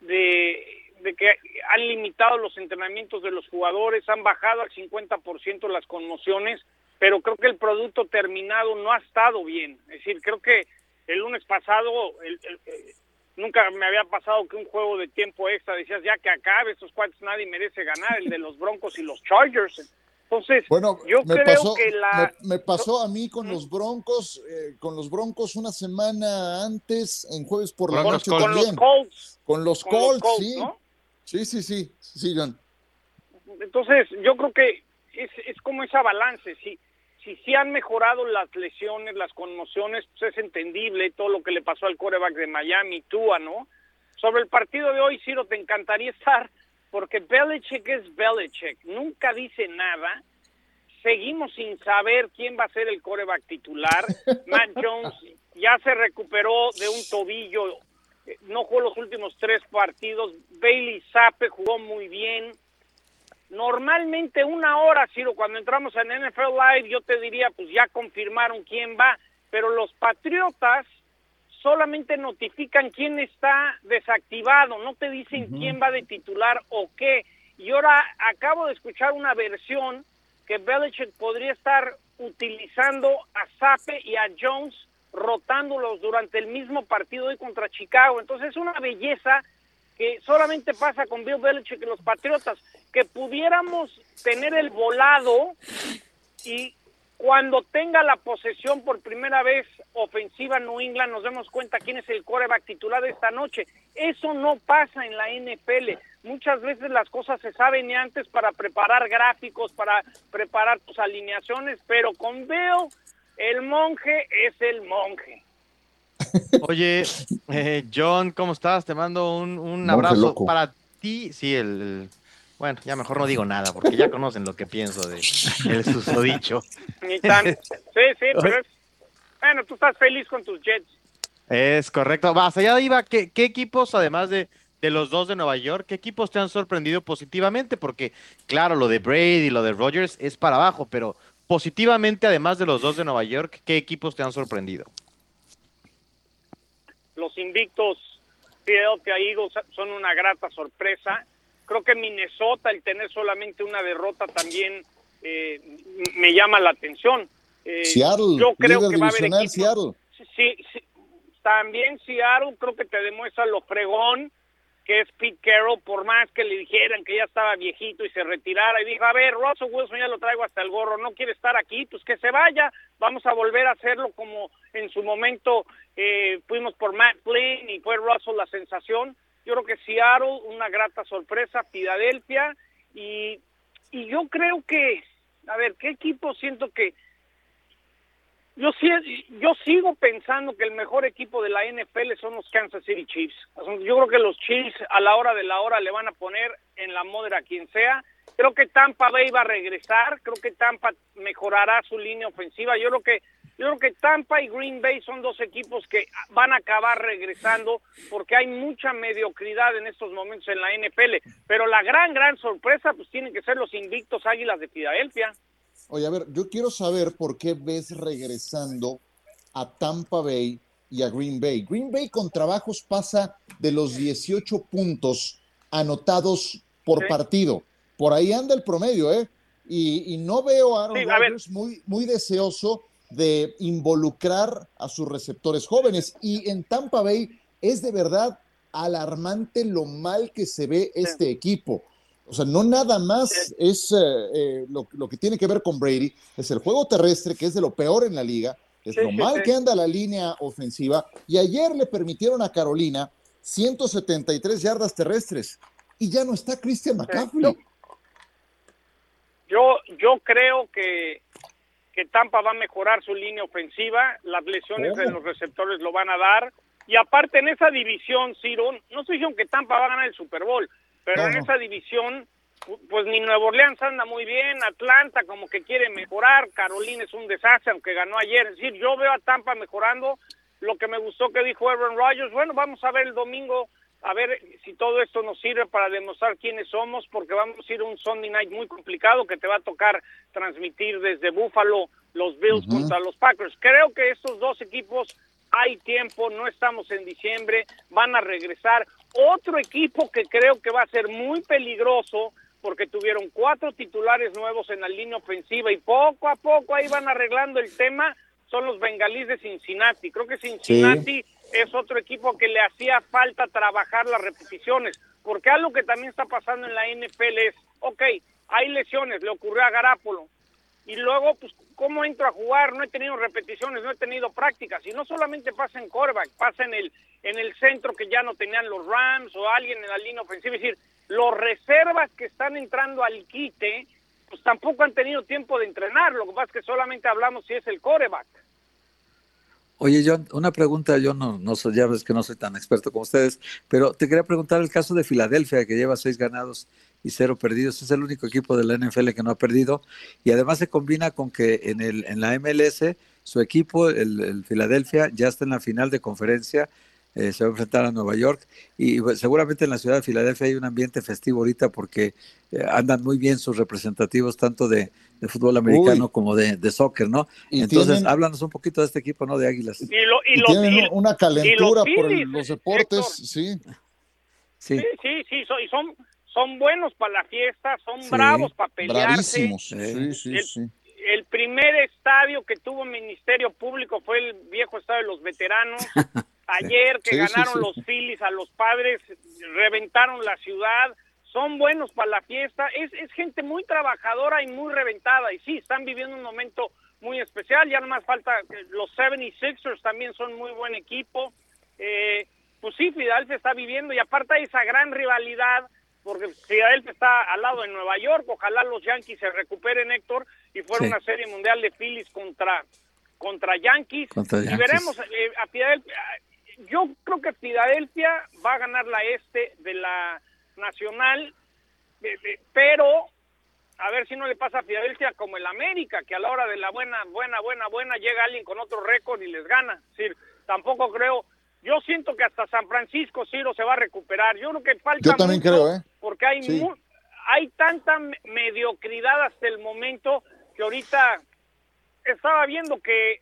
de, de que han limitado los entrenamientos de los jugadores, han bajado al 50% las conmociones, pero creo que el producto terminado no ha estado bien. Es decir, creo que el lunes pasado el, el, nunca me había pasado que un juego de tiempo extra decías ya que acabe, estos cuantos nadie merece ganar, el de los Broncos y los Chargers. Entonces, bueno, yo me creo pasó, que la... me, me pasó a mí con los Broncos, eh, con los Broncos una semana antes, en jueves por la noche con también. los Colts. Con los Con los Colts, sí. ¿no? Sí, sí, sí, sí, John. Entonces, yo creo que es, es como esa balance. Si, si sí han mejorado las lesiones, las conmociones, pues es entendible todo lo que le pasó al coreback de Miami, Tua, ¿no? Sobre el partido de hoy, Ciro, te encantaría estar, porque Belichick es Belichick, nunca dice nada. Seguimos sin saber quién va a ser el coreback titular. [laughs] Matt Jones ya se recuperó de un tobillo, eh, no jugó los últimos tres partidos. Bailey Zappe jugó muy bien normalmente una hora, Ciro, cuando entramos en NFL Live, yo te diría, pues ya confirmaron quién va, pero los Patriotas solamente notifican quién está desactivado, no te dicen quién va de titular o qué. Y ahora acabo de escuchar una versión que Belichick podría estar utilizando a Sape y a Jones rotándolos durante el mismo partido hoy contra Chicago. Entonces es una belleza que solamente pasa con Bill Belichick y los Patriotas, que pudiéramos tener el volado y cuando tenga la posesión por primera vez ofensiva New England nos demos cuenta quién es el coreback titular de esta noche. Eso no pasa en la NFL. Muchas veces las cosas se saben antes para preparar gráficos, para preparar tus alineaciones, pero con Bill el monje es el monje. Oye, eh, John, ¿cómo estás? Te mando un, un abrazo para ti. Sí, el, el- Bueno, ya mejor no digo nada porque ya conocen lo que pienso de el susodicho. Ni tan- [laughs] Sí, sí, pero es... Bueno, tú estás feliz con tus Jets. Es correcto. Vas, allá iba. ¿Qué, qué equipos, además de, de los dos de Nueva York, qué equipos te han sorprendido positivamente? Porque, claro, lo de Brady y lo de Rogers es para abajo, pero positivamente, además de los dos de Nueva York, ¿qué equipos te han sorprendido? los invictos Philadelphia Eagles son una grata sorpresa. Creo que Minnesota, el tener solamente una derrota también eh, me llama la atención. Eh, Seattle, yo creo que va a haber divisional equipos- Seattle. Sí, sí, también Seattle creo que te demuestra lo fregón que es Pete Carroll, por más que le dijeran que ya estaba viejito y se retirara, y dijo, a ver, Russell Wilson ya lo traigo hasta el gorro, no quiere estar aquí, pues que se vaya, vamos a volver a hacerlo como en su momento eh, fuimos por Matt Flynn y fue Russell la sensación. Yo creo que Seattle, una grata sorpresa, Filadelfia, y, y yo creo que, a ver, ¿qué equipo siento que yo, yo sigo pensando que el mejor equipo de la NFL son los Kansas City Chiefs. Yo creo que los Chiefs a la hora de la hora le van a poner en la modera a quien sea. Creo que Tampa Bay va a regresar, creo que Tampa mejorará su línea ofensiva. Yo creo que yo creo que Tampa y Green Bay son dos equipos que van a acabar regresando porque hay mucha mediocridad en estos momentos en la NFL. Pero la gran, gran sorpresa pues tienen que ser los invictos Águilas de Filadelfia. Oye, a ver, yo quiero saber por qué ves regresando a Tampa Bay y a Green Bay. Green Bay con trabajos pasa de los 18 puntos anotados por Sí. partido. Por ahí anda el promedio, ¿eh? Y, y no veo a Aaron Sí, a. Rodgers muy, muy deseoso de involucrar a sus receptores jóvenes. Y en Tampa Bay es de verdad alarmante lo mal que se ve este equipo. O sea, no nada más es eh, eh, lo, lo que tiene que ver con Brady, es el juego terrestre, que es de lo peor en la liga, es lo mal que anda la línea ofensiva. Y ayer le permitieron a Carolina 173 yardas terrestres. Y ya no está Christian McCaffrey. Yo, yo creo que, que Tampa va a mejorar su línea ofensiva, las lesiones de los receptores lo van a dar, y aparte en esa división, Ciro, no estoy diciendo que Tampa va a ganar el Super Bowl, pero No, en no. esa división, pu- pues ni Nuevo Orleans anda muy bien, Atlanta como que quiere mejorar, Carolina es un desastre, aunque ganó ayer, es decir, yo veo a Tampa mejorando, lo que me gustó que dijo Aaron Rodgers, bueno, vamos a ver el domingo a ver si todo esto nos sirve para demostrar quiénes somos, porque vamos a ir a un Sunday night muy complicado que te va a tocar transmitir desde Buffalo los Bills contra los Packers. Creo que estos dos equipos hay tiempo, no estamos en diciembre, van a regresar. Otro equipo que creo que va a ser muy peligroso porque tuvieron cuatro titulares nuevos en la línea ofensiva y poco a poco ahí van arreglando el tema, son los bengalíes de Cincinnati. Creo que Cincinnati es otro equipo que le hacía falta trabajar las repeticiones, porque algo que también está pasando en la NFL es, ok, hay lesiones, le ocurrió a Garapolo, y luego, pues, ¿cómo entro a jugar? No he tenido repeticiones, no he tenido prácticas, y no solamente pasa en coreback, pasa en el, en el centro que ya no tenían los Rams o alguien en la línea ofensiva, es decir, los reservas que están entrando al quite, pues tampoco han tenido tiempo de entrenar, lo que pasa es que solamente hablamos si es el coreback. Oye, John, una pregunta, yo no, no soy, ya ves que no soy tan experto como ustedes, pero te quería preguntar el caso de Filadelfia, que lleva seis ganados y cero perdidos, es el único equipo de la NFL que no ha perdido, y además se combina con que en, el, en la MLS su equipo, el, el Filadelfia, ya está en la final de conferencia eh, se va a enfrentar a Nueva York y pues, seguramente en la ciudad de Filadelfia hay un ambiente festivo ahorita porque eh, andan muy bien sus representativos tanto de, fútbol americano como de, soccer, ¿no? Entonces, háblanos un poquito de este equipo, ¿no? De Águilas. Y, tienen una calentura por los deportes, sí. Sí, sí, sí, son, son, buenos para la fiesta, son bravos para pelearse. Bravísimos, sí, sí, sí el primer estadio que tuvo Ministerio Público fue el viejo estadio de los veteranos. [laughs] Ayer que ganaron los Phillies a los padres, reventaron la ciudad, son buenos para la fiesta, es, es gente muy trabajadora y muy reventada, y sí, están viviendo un momento muy especial, ya no más falta, los 76ers también son muy buen equipo, eh, pues sí, Filadelfia está viviendo, y aparte esa gran rivalidad, porque Filadelfia está al lado de Nueva York, ojalá los Yankees se recuperen, Héctor, y fuera una serie mundial de Phillies contra contra Yankees, y veremos eh, a Filadelfia, yo creo que Filadelfia va a ganar la este de la Nacional, pero a ver si no le pasa a Filadelfia como el América, que a la hora de la buena, buena, buena, buena llega alguien con otro récord y les gana. Es decir, tampoco creo, yo siento que hasta San Francisco Ciro se va a recuperar. Yo creo que falta yo también creo, ¿eh? porque hay hay tanta mediocridad hasta el momento que ahorita estaba viendo que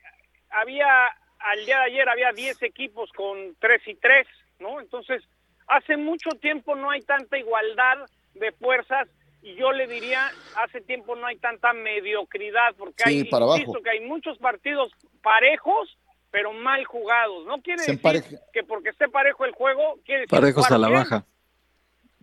había al día de ayer había 10 equipos con 3 y 3, ¿no? Entonces, hace mucho tiempo no hay tanta igualdad de fuerzas y yo le diría, hace tiempo no hay tanta mediocridad porque hay, que hay muchos partidos parejos, pero mal jugados. No quiere decir que porque esté parejo el juego, quiere decir Parejos a la baja.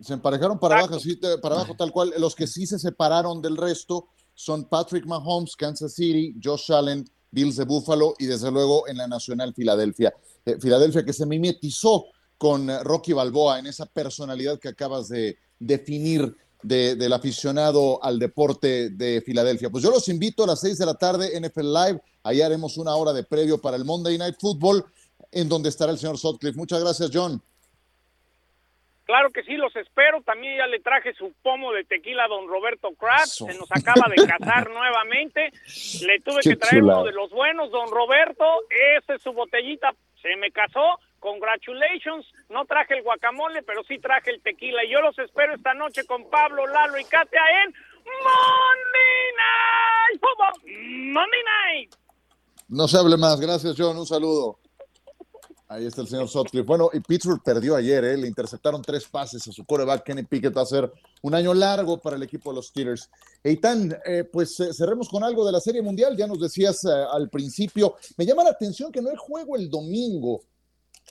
Se emparejaron para abajo, sí, para abajo tal cual. Los que sí se separaron del resto son Patrick Mahomes, Kansas City, Josh Allen, Bills de Buffalo y desde luego en la Nacional Filadelfia. Eh, Filadelfia que se mimetizó con eh, Rocky Balboa en esa personalidad que acabas de definir del aficionado al deporte de Filadelfia. Pues yo los invito a las seis de la tarde, NFL Live. Ahí haremos una hora de previo para el Monday Night Football, en donde estará el señor Sutcliffe. Muchas gracias, John. Claro que sí, los espero. También ya le traje su pomo de tequila a don Roberto Kraft. Se nos acaba de casar [laughs] nuevamente. Le tuve que traer uno de los buenos, don Roberto. Esa es su botellita. Se me casó. Congratulations. No traje el guacamole, pero sí traje el tequila. Y yo los espero esta noche con Pablo, Lalo y Katia en Monday Night Monday Night. No se hable más. Gracias, John. Un saludo. Ahí está el señor Sutcliffe. Bueno, y Pittsburgh perdió ayer, ¿eh? le interceptaron tres pases a su coreback. Kenny Pickett va a ser un año largo para el equipo de los Steelers. Eitan, eh, pues eh, cerremos con algo de la Serie Mundial. Ya nos decías eh, al principio. Me llama la atención que no hay juego el domingo.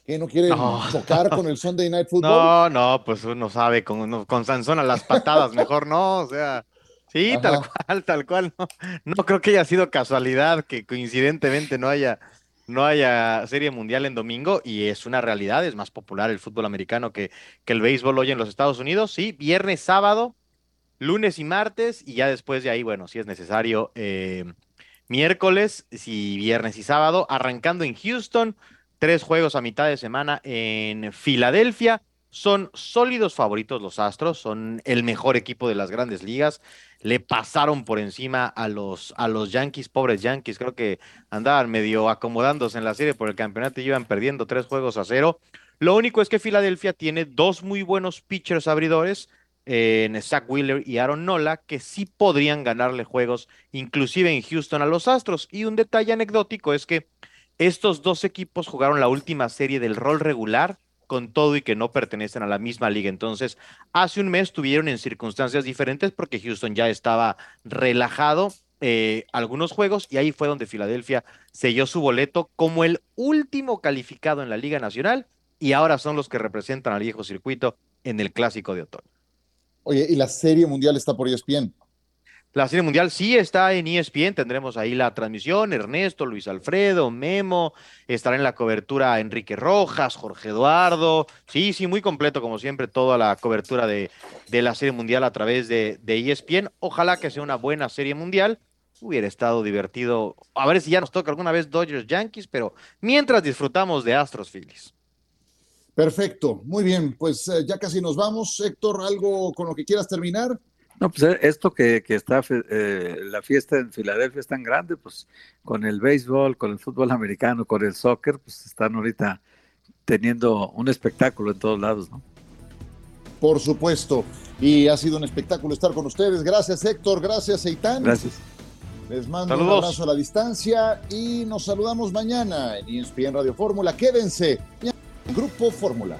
que no quiere tocar con el Sunday Night [laughs] Football? No, no, pues uno sabe, con, con Sansón a las patadas, mejor no, o sea. Sí, tal cual, tal cual. No, no creo que haya sido casualidad que coincidentemente no haya no haya serie mundial en domingo y es una realidad, es más popular el fútbol americano que, que el béisbol hoy en los Estados Unidos, sí, viernes, sábado, lunes y martes y ya después de ahí, bueno, si es necesario, eh, miércoles, si viernes y sábado, arrancando en Houston, tres juegos a mitad de semana en Filadelfia. Son sólidos favoritos los Astros, son el mejor equipo de las grandes ligas le pasaron por encima a los, a los Yankees, pobres Yankees, creo que andaban medio acomodándose en la serie por el campeonato y iban perdiendo tres juegos a cero. Lo único es que Filadelfia tiene dos muy buenos pitchers abridores, en Zach Wheeler y Aaron Nola, que sí podrían ganarle juegos, inclusive en Houston a los Astros. Y un detalle anecdótico es que estos dos equipos jugaron la última serie del rol regular con todo y que no pertenecen a la misma liga. Entonces, hace un mes tuvieron en circunstancias diferentes porque Houston ya estaba relajado eh, algunos juegos y ahí fue donde Filadelfia selló su boleto como el último calificado en la Liga Nacional y ahora son los que representan al viejo circuito en el Clásico de Otoño. Oye, ¿y la Serie Mundial está por ESPN? La Serie Mundial sí está en ESPN, tendremos ahí la transmisión, Ernesto, Luis Alfredo, Memo, estará en la cobertura Enrique Rojas, Jorge Eduardo, sí, sí, muy completo como siempre toda la cobertura de, la Serie Mundial a través de, de ESPN, ojalá que sea una buena Serie Mundial, hubiera estado divertido, a ver si ya nos toca alguna vez Dodgers Yankees, pero mientras disfrutamos de Astros Phillies. Perfecto, muy bien, pues eh, ya casi nos vamos, Héctor, algo con lo que quieras terminar. No, pues eh, esto que, que está, eh, la fiesta en Filadelfia es tan grande, pues con el béisbol, con el fútbol americano, con el soccer, pues están ahorita teniendo un espectáculo en todos lados, ¿no? Por supuesto, y ha sido un espectáculo estar con ustedes. Gracias Héctor, gracias Eitan. Gracias. Les mando un abrazo a la distancia y nos saludamos mañana en ESPN Radio Fórmula. Quédense, Grupo Fórmula.